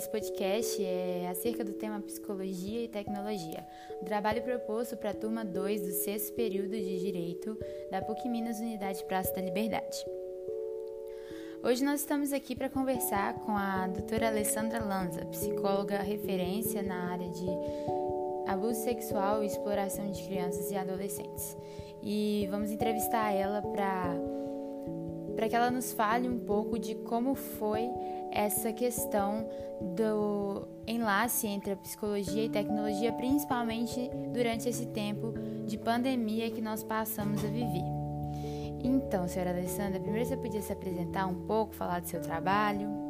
esse podcast é acerca do tema Psicologia e Tecnologia, o trabalho proposto para a turma 2 do sexto período de Direito da PUC Minas Unidade Praça da Liberdade. Hoje nós estamos aqui para conversar com a doutora Alessandra Lanza, psicóloga referência na área de abuso sexual e exploração de crianças e adolescentes. E vamos entrevistar ela para para que ela nos fale um pouco de como foi essa questão do enlace entre a psicologia e tecnologia, principalmente durante esse tempo de pandemia que nós passamos a viver. Então, senhora Alessandra, primeiro você podia se apresentar um pouco, falar do seu trabalho?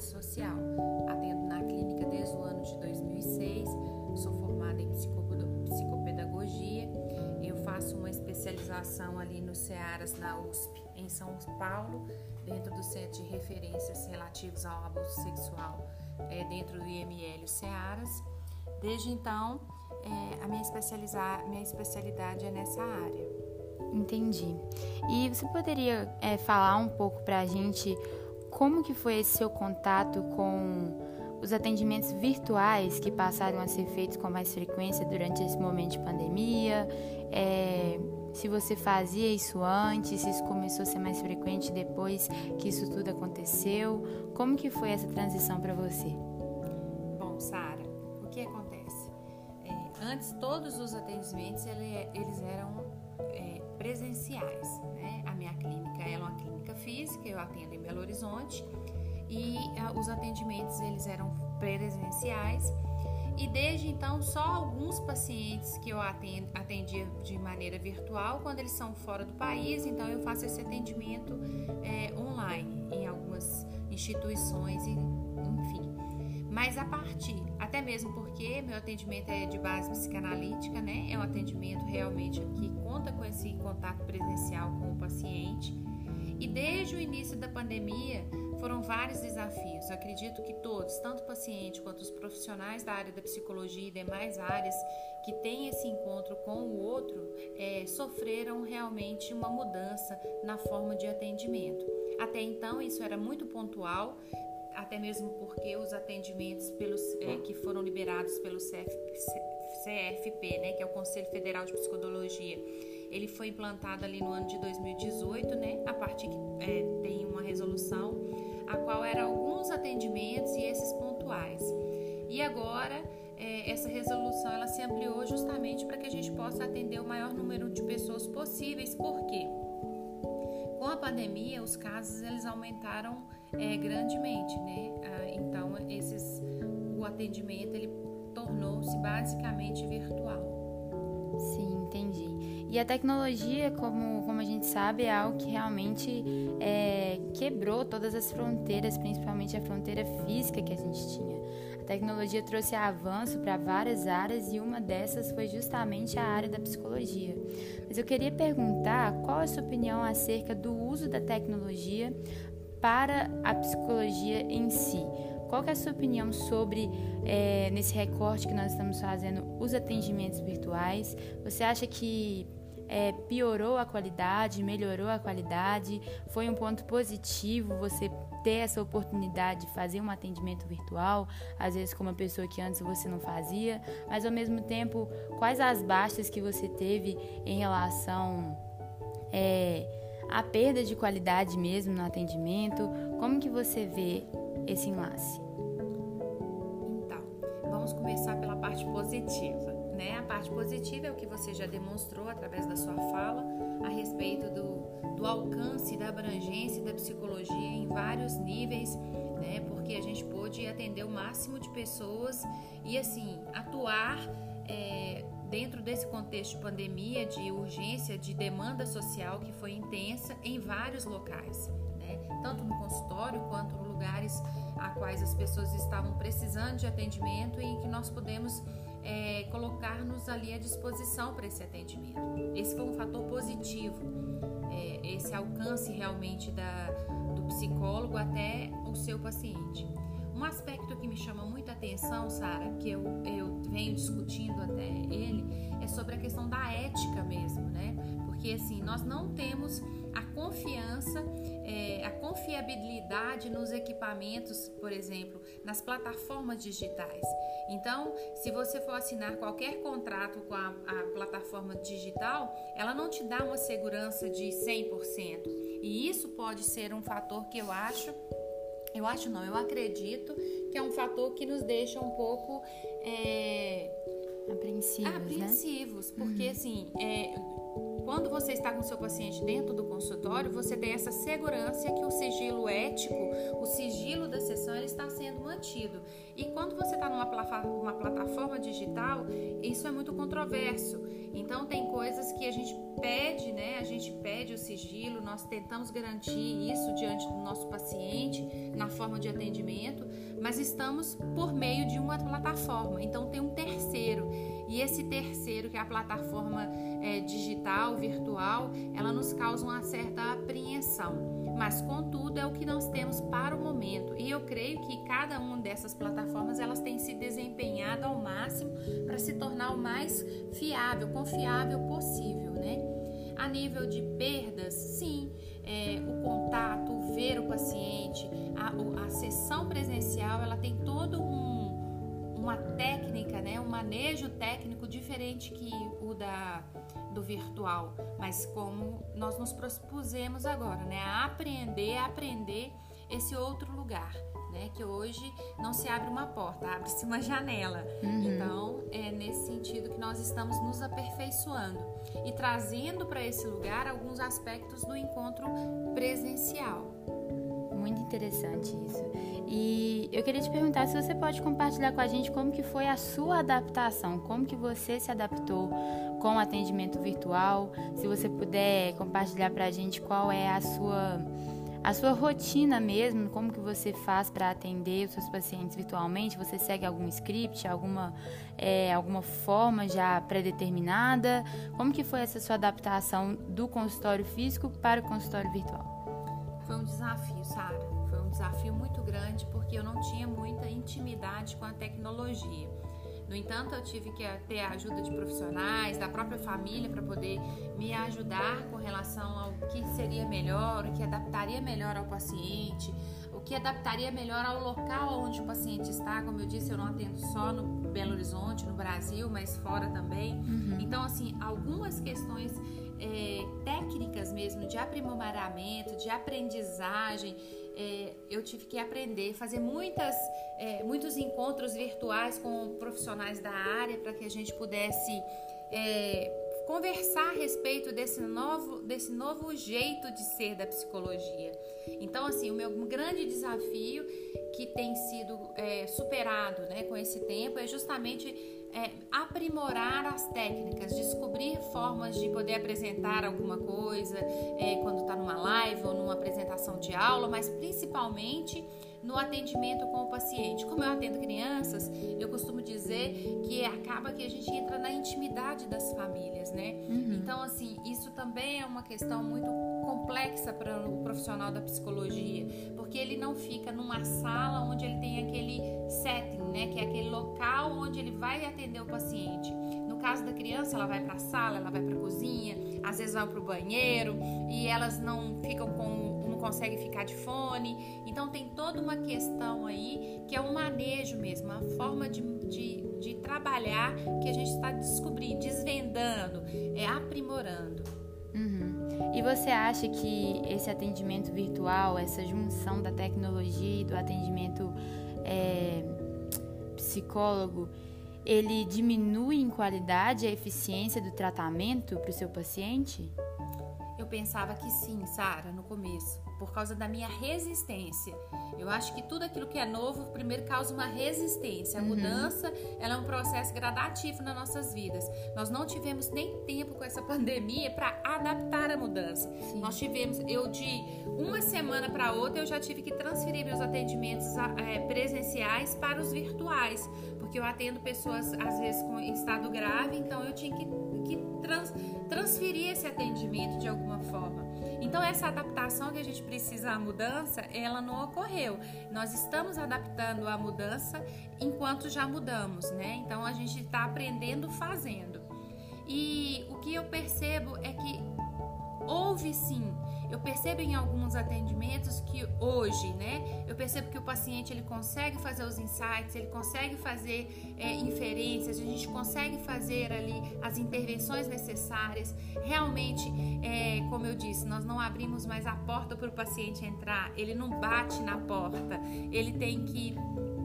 Social. Atendo na clínica desde o ano de 2006, sou formada em psicopedagogia, eu faço uma especialização ali no CEARAS, na USP, em São Paulo, dentro do Centro de Referências Relativos ao Abuso Sexual, é, dentro do IML CEARAS. Desde então, é, a minha, especializar, minha especialidade é nessa área. Entendi. E você poderia é, falar um pouco para a gente como que foi esse seu contato com os atendimentos virtuais que passaram a ser feitos com mais frequência durante esse momento de pandemia? É, se você fazia isso antes, se isso começou a ser mais frequente depois que isso tudo aconteceu, como que foi essa transição para você? Bom, Sara, o que acontece? É, antes todos os atendimentos ele, eles eram é, presenciais. Né? A minha clínica é uma clínica física, eu atendo em Belo Horizonte e a, os atendimentos eles eram presenciais. E desde então, só alguns pacientes que eu atendo, atendia de maneira virtual, quando eles são fora do país, então eu faço esse atendimento é, online em algumas instituições, enfim. Mas a partir, até mesmo porque meu atendimento é de base psicanalítica, né? É um atendimento realmente que conta com esse contato presencial com o paciente. E desde o início da pandemia, foram vários desafios. Eu acredito que todos, tanto o paciente quanto os profissionais da área da psicologia e demais áreas que têm esse encontro com o outro, é, sofreram realmente uma mudança na forma de atendimento. Até então, isso era muito pontual, até mesmo porque os atendimentos pelos, é, que foram liberados pelo CF, CFP, né, que é o Conselho Federal de Psicologia, ele foi implantado ali no ano de 2018, né, a partir que é, tem uma resolução, a qual era alguns atendimentos e esses pontuais. E agora é, essa resolução ela se ampliou justamente para que a gente possa atender o maior número de pessoas possíveis. Por quê? Com a pandemia, os casos eles aumentaram é, grandemente, né? Ah, então, esses, o atendimento ele tornou-se basicamente virtual. Sim, entendi. E a tecnologia, como, como a gente sabe, é algo que realmente é, quebrou todas as fronteiras, principalmente a fronteira física que a gente tinha. A tecnologia trouxe avanço para várias áreas e uma dessas foi justamente a área da psicologia. Mas eu queria perguntar qual a sua opinião acerca do uso da tecnologia para a psicologia em si. Qual é a sua opinião sobre, é, nesse recorte que nós estamos fazendo, os atendimentos virtuais? Você acha que é, piorou a qualidade, melhorou a qualidade? Foi um ponto positivo você ter essa oportunidade de fazer um atendimento virtual, às vezes com uma pessoa que antes você não fazia, mas ao mesmo tempo, quais as baixas que você teve em relação é, a perda de qualidade mesmo no atendimento? Como que você vê esse enlace? Então, vamos começar pela parte positiva. Né? A parte positiva é o que você já demonstrou através da sua fala a respeito do, do alcance, da abrangência da psicologia em vários níveis, né? porque a gente pôde atender o máximo de pessoas e assim atuar é, dentro desse contexto de pandemia, de urgência, de demanda social que foi intensa em vários locais, né? tanto no consultório quanto em lugares a quais as pessoas estavam precisando de atendimento e que nós podemos é, colocar-nos ali à disposição para esse atendimento. Esse foi um fator positivo, é, esse alcance realmente da, do psicólogo até o seu paciente. Um aspecto que me chama muita atenção, Sara, que eu, eu venho discutindo até ele, é sobre a questão da ética mesmo, né? Porque assim, nós não temos a confiança, é, a confiabilidade nos equipamentos, por exemplo, nas plataformas digitais. Então, se você for assinar qualquer contrato com a, a plataforma digital, ela não te dá uma segurança de 100%. E isso pode ser um fator que eu acho eu acho não, eu acredito que é um fator que nos deixa um pouco é, apreensivos, apreensivos né? porque uhum. assim, é, quando você está com seu paciente dentro do consultório, você tem essa segurança que o sigilo ético, o sigilo da sessão, ele está sendo mantido. E quando você está numa uma plataforma digital, isso é muito controverso. Então tem coisas que a gente pede, né? A gente pede o sigilo, nós tentamos garantir isso diante do nosso paciente na forma de atendimento, mas estamos por meio de uma plataforma. Então tem um terceiro. E esse terceiro, que é a plataforma é, digital, virtual, ela nos causa uma certa apreensão. Mas, contudo, é o que nós temos para o momento. E eu creio que cada uma dessas plataformas elas têm se desempenhado ao máximo para se tornar o mais fiável, confiável possível, né? A nível de perdas, sim, é, o contato, ver o paciente, a, a sessão presencial, ela tem todo um uma técnica, né, um manejo técnico diferente que o da do virtual, mas como nós nos propusemos agora, né, a aprender, a aprender esse outro lugar, né, que hoje não se abre uma porta, abre-se uma janela. Uhum. Então, é nesse sentido que nós estamos nos aperfeiçoando e trazendo para esse lugar alguns aspectos do encontro presencial. Interessante isso. E eu queria te perguntar se você pode compartilhar com a gente como que foi a sua adaptação, como que você se adaptou com o atendimento virtual, se você puder compartilhar para a gente qual é a sua a sua rotina mesmo, como que você faz para atender os seus pacientes virtualmente? Você segue algum script, alguma, é, alguma forma já pré-determinada? Como que foi essa sua adaptação do consultório físico para o consultório virtual? Foi um desafio, Sara. Foi um desafio muito grande porque eu não tinha muita intimidade com a tecnologia. No entanto, eu tive que ter a ajuda de profissionais, da própria família, para poder me ajudar com relação ao que seria melhor, o que adaptaria melhor ao paciente, o que adaptaria melhor ao local onde o paciente está. Como eu disse, eu não atendo só no Belo Horizonte, no Brasil, mas fora também. Uhum. Então, assim, algumas questões é, técnicas mesmo de aprimoramento, de aprendizagem. É, eu tive que aprender, fazer muitas, é, muitos encontros virtuais com profissionais da área para que a gente pudesse é, conversar a respeito desse novo, desse novo jeito de ser da psicologia. Então, assim, o meu grande desafio que tem sido é, superado né, com esse tempo é justamente é, aprimorar as técnicas, descobrir formas de poder apresentar alguma coisa é, quando está numa live ou numa apresentação de aula, mas principalmente no atendimento com o paciente. Como eu atendo crianças, eu costumo dizer que acaba que a gente entra na intimidade das famílias, né? Uhum. Então, assim, isso também é uma questão muito complexa para o profissional da psicologia, porque ele não fica numa sala onde ele tem aquele setting, né, que é aquele local onde ele vai atender o paciente. No caso da criança, ela vai para a sala, ela vai para a cozinha, às vezes vai para o banheiro e elas não ficam com consegue ficar de fone. Então tem toda uma questão aí que é um manejo mesmo, uma forma de, de, de trabalhar que a gente está descobrindo, desvendando, é aprimorando. E você acha que esse atendimento virtual, essa junção da tecnologia e do atendimento é, psicólogo, ele diminui em qualidade a eficiência do tratamento para o seu paciente? Eu pensava que sim, Sara, no começo por causa da minha resistência. Eu acho que tudo aquilo que é novo primeiro causa uma resistência. A uhum. mudança, ela é um processo gradativo nas nossas vidas. Nós não tivemos nem tempo com essa pandemia para adaptar a mudança. Sim. Nós tivemos, eu de uma semana para outra eu já tive que transferir meus atendimentos é, presenciais para os virtuais, porque eu atendo pessoas às vezes com estado grave, então eu tinha que, que trans, transferir esse atendimento de alguma forma. Então essa adaptação que a gente precisa à mudança, ela não ocorreu. Nós estamos adaptando à mudança enquanto já mudamos, né? Então a gente está aprendendo fazendo. E o que eu percebo é que houve sim eu percebo em alguns atendimentos que hoje, né, eu percebo que o paciente ele consegue fazer os insights, ele consegue fazer é, inferências, a gente consegue fazer ali as intervenções necessárias. Realmente, é, como eu disse, nós não abrimos mais a porta para o paciente entrar, ele não bate na porta, ele tem que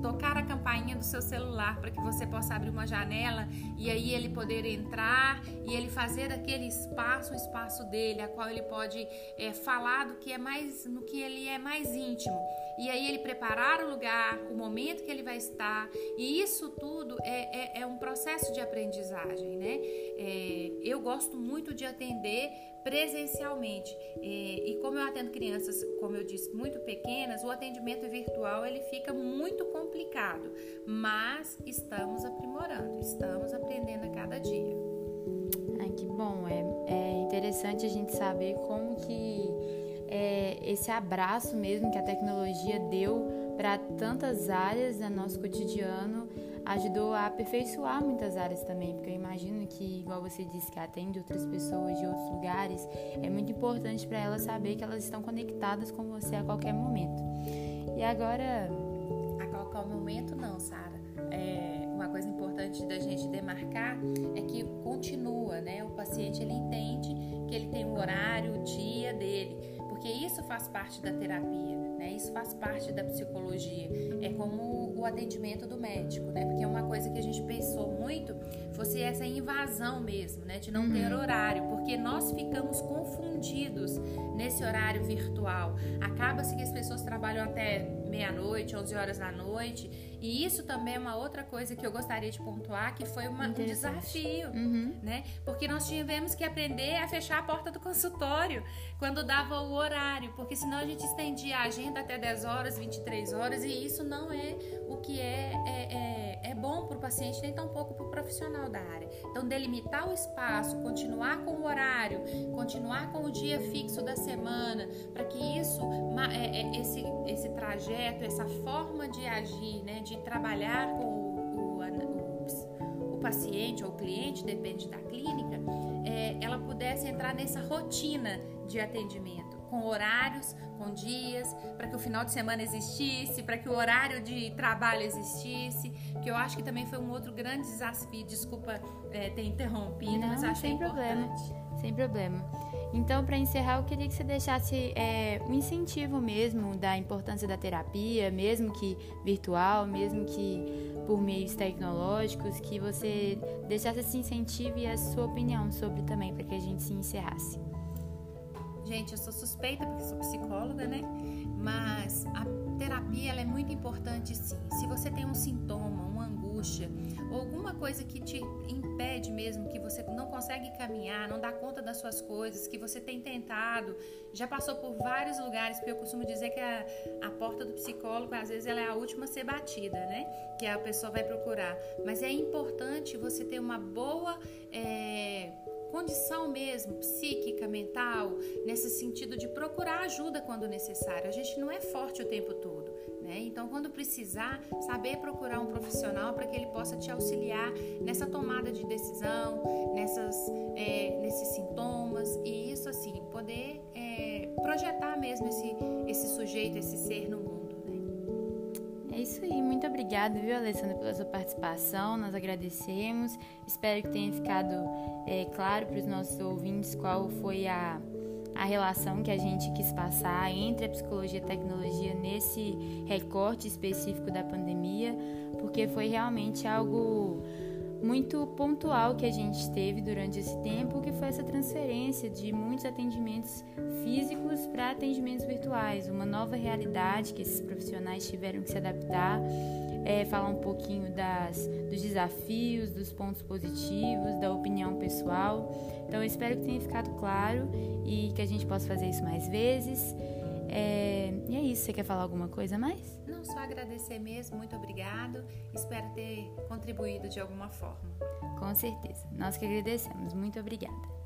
tocar a campainha do seu celular para que você possa abrir uma janela e aí ele poder entrar e ele fazer aquele espaço, o espaço dele, a qual ele pode é, falar do que é mais, no que ele é mais íntimo. E aí ele preparar o lugar, o momento que ele vai estar. E isso tudo é, é, é um processo de aprendizagem, né? É, eu gosto muito de atender presencialmente. E, e, como eu atendo crianças, como eu disse, muito pequenas, o atendimento virtual ele fica muito complicado, mas estamos aprimorando, estamos aprendendo a cada dia. Ai, que bom, é, é interessante a gente saber como que é, esse abraço mesmo que a tecnologia deu para tantas áreas do nosso cotidiano ajudou a aperfeiçoar muitas áreas também, porque eu imagino que, igual você disse, que atende outras pessoas de outros lugares, é muito importante para elas saber que elas estão conectadas com você a qualquer momento. E agora. A qualquer momento, não, Sara. É, uma coisa importante da gente demarcar é que continua, né? O paciente ele entende que ele tem um horário, o dia dele, porque isso faz parte da terapia né? Isso faz parte da psicologia. É como o atendimento do médico, né? Porque é uma coisa que a gente pensou muito fosse essa invasão mesmo, né? De não uhum. ter horário, porque nós ficamos confundidos nesse horário virtual. Acaba-se que as pessoas trabalham até meia-noite, 11 horas da noite. E isso também é uma outra coisa que eu gostaria de pontuar, que foi uma, um desafio, uhum. né? Porque nós tivemos que aprender a fechar a porta do consultório quando dava o horário, porque senão a gente estendia a agenda até 10 horas, 23 horas, e isso não é o que é, é, é, é bom para o paciente, nem tampouco para o profissional da área. Então, delimitar o espaço, continuar com o horário, continuar com o dia fixo da semana, para que isso, é, é, esse, esse trajeto, essa forma de agir, né, de trabalhar com o, o, o, o paciente ou o cliente, depende da clínica, é, ela pudesse entrar nessa rotina de atendimento, com horários, com dias, para que o final de semana existisse, para que o horário de trabalho existisse, que eu acho que também foi um outro grande desafio. Desculpa é, ter interrompido, Não, mas achei sem importante. Problema, sem problema. Então, para encerrar, eu queria que você deixasse é, um incentivo mesmo da importância da terapia, mesmo que virtual, mesmo que por meios tecnológicos, que você deixasse esse incentivo e a sua opinião sobre também, para que a gente se encerrasse. Gente, eu sou suspeita porque sou psicóloga, né? Mas a terapia ela é muito importante sim. Se você tem um sintoma, uma angústia, ou alguma coisa que te impede mesmo, que você não consegue caminhar, não dá conta das suas coisas, que você tem tentado, já passou por vários lugares, porque eu costumo dizer que a, a porta do psicólogo, às vezes, ela é a última a ser batida, né? Que a pessoa vai procurar. Mas é importante você ter uma boa. É, condição mesmo, psíquica, mental, nesse sentido de procurar ajuda quando necessário. A gente não é forte o tempo todo, né? Então, quando precisar, saber procurar um profissional para que ele possa te auxiliar nessa tomada de decisão, nessas, é, nesses sintomas e isso assim, poder é, projetar mesmo esse, esse sujeito, esse ser no mundo. É isso aí, muito obrigada, viu, Alessandra, pela sua participação. Nós agradecemos. Espero que tenha ficado é, claro para os nossos ouvintes qual foi a, a relação que a gente quis passar entre a psicologia e a tecnologia nesse recorte específico da pandemia, porque foi realmente algo muito pontual que a gente teve durante esse tempo, que foi essa transferência de muitos atendimentos físicos para atendimentos virtuais, uma nova realidade que esses profissionais tiveram que se adaptar, é, falar um pouquinho das, dos desafios, dos pontos positivos, da opinião pessoal. Então, eu espero que tenha ficado claro e que a gente possa fazer isso mais vezes. É, e é isso. Você quer falar alguma coisa mais? Não, só agradecer mesmo. Muito obrigado. Espero ter contribuído de alguma forma. Com certeza. Nós que agradecemos. Muito obrigada.